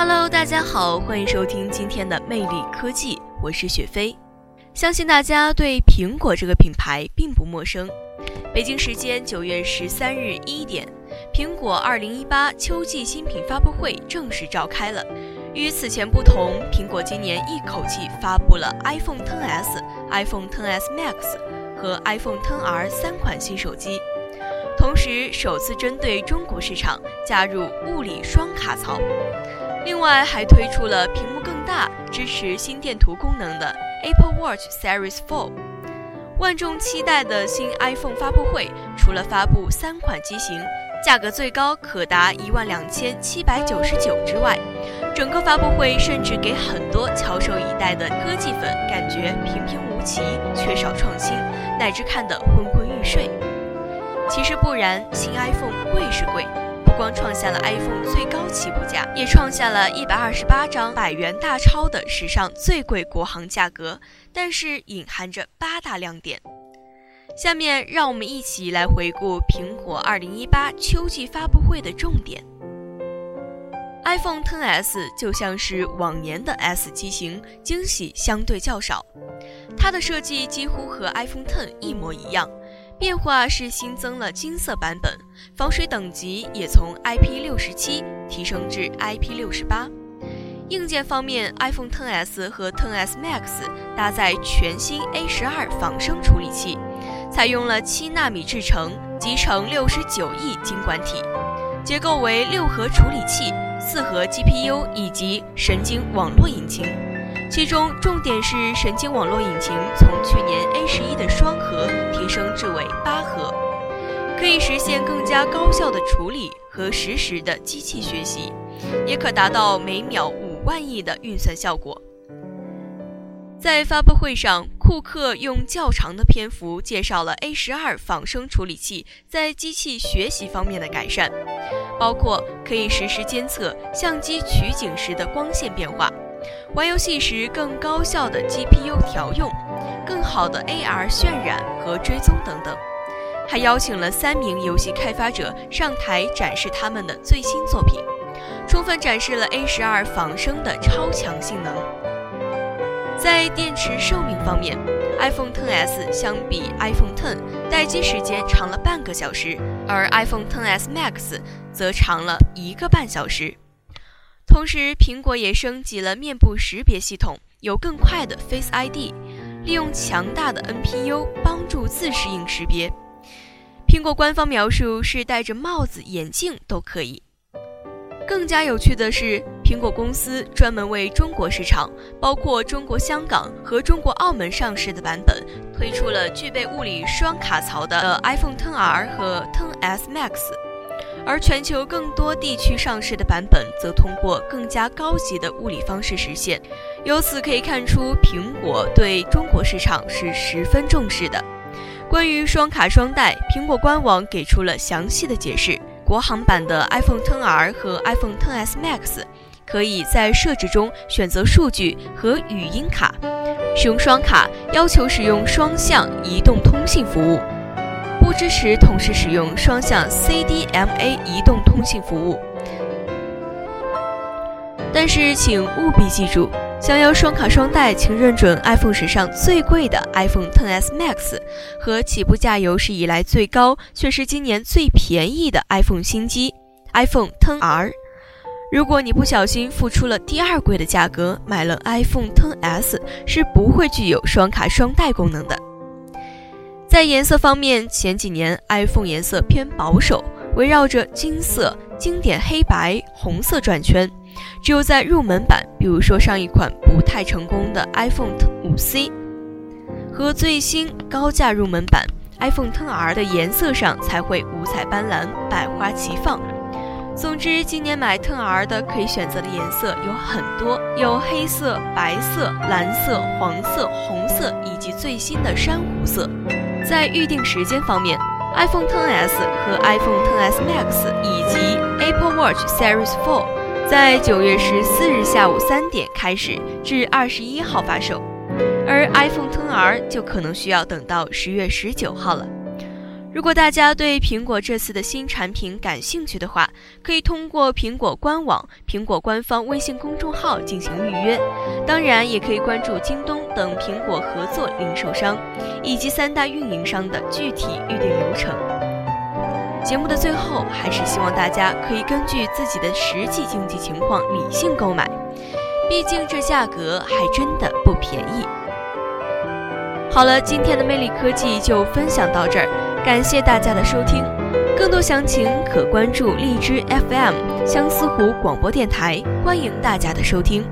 Hello，大家好，欢迎收听今天的魅力科技，我是雪飞。相信大家对苹果这个品牌并不陌生。北京时间九月十三日一点，苹果二零一八秋季新品发布会正式召开了。与此前不同，苹果今年一口气发布了 iPhone XS、iPhone XS Max 和 iPhone XR 三款新手机，同时首次针对中国市场加入物理双卡槽。另外，还推出了屏幕更大、支持心电图功能的 Apple Watch Series 4。万众期待的新 iPhone 发布会，除了发布三款机型，价格最高可达一万两千七百九十九之外，整个发布会甚至给很多翘首以待的科技粉感觉平平无奇、缺少创新，乃至看得昏昏欲睡。其实不然，新 iPhone 贵是贵。光创下了 iPhone 最高起步价，也创下了一百二十八张百元大钞的史上最贵国行价格，但是隐含着八大亮点。下面让我们一起来回顾苹果二零一八秋季发布会的重点。iPhone XS 就像是往年的 S 机型，惊喜相对较少，它的设计几乎和 iPhone X 一模一样。变化是新增了金色版本，防水等级也从 IP67 提升至 IP68。硬件方面，iPhone XS 和 XS Max 搭载全新 A12 仿生处理器，采用了七纳米制程，集成六十九亿晶管体，结构为六核处理器、四核 GPU 以及神经网络引擎。其中重点是神经网络引擎从去年 A 十一的双核提升至为八核，可以实现更加高效的处理和实时的机器学习，也可达到每秒五万亿的运算效果。在发布会上，库克用较长的篇幅介绍了 A 十二仿生处理器在机器学习方面的改善，包括可以实时监测相机取景时的光线变化。玩游戏时更高效的 GPU 调用，更好的 AR 渲染和追踪等等，还邀请了三名游戏开发者上台展示他们的最新作品，充分展示了 A 十二仿生的超强性能。在电池寿命方面，iPhone XS 相比 iPhone X 待机时间长了半个小时，而 iPhone XS Max 则长了一个半小时。同时，苹果也升级了面部识别系统，有更快的 Face ID，利用强大的 NPU 帮助自适应识别。苹果官方描述是戴着帽子、眼镜都可以。更加有趣的是，苹果公司专门为中国市场，包括中国香港和中国澳门上市的版本，推出了具备物理双卡槽的 iPhone XR 和 XS Max。而全球更多地区上市的版本则通过更加高级的物理方式实现，由此可以看出苹果对中国市场是十分重视的。关于双卡双待，苹果官网给出了详细的解释。国行版的 iPhone XR 和 iPhone XS Max 可以在设置中选择数据和语音卡，使用双卡要求使用双向移动通信服务。不支持同时使用双向 CDMA 移动通信服务，但是请务必记住，想要双卡双待，请认准 iPhone 史上最贵的 iPhone XS Max 和起步价有史以来最高却是今年最便宜的 iPhone 新机 iPhone XR。如果你不小心付出了第二贵的价格买了 iPhone XS，是不会具有双卡双待功能的。在颜色方面，前几年 iPhone 颜色偏保守，围绕着金色、经典黑白、红色转圈。只有在入门版，比如说上一款不太成功的 iPhone 五 C，和最新高价入门版 iPhone XR 的颜色上，才会五彩斑斓、百花齐放。总之，今年买 Turn R 的可以选择的颜色有很多，有黑色、白色、蓝色、黄色、红色，以及最新的珊瑚色。在预定时间方面，iPhone XS 和 iPhone XS Max 以及 Apple Watch Series 4在九月十四日下午三点开始，至二十一号发售，而 iPhone XR 就可能需要等到十月十九号了。如果大家对苹果这次的新产品感兴趣的话，可以通过苹果官网、苹果官方微信公众号进行预约。当然，也可以关注京东等苹果合作零售商以及三大运营商的具体预订流程。节目的最后，还是希望大家可以根据自己的实际经济情况理性购买，毕竟这价格还真的不便宜。好了，今天的魅力科技就分享到这儿，感谢大家的收听。更多详情可关注荔枝 FM 相思湖广播电台，欢迎大家的收听。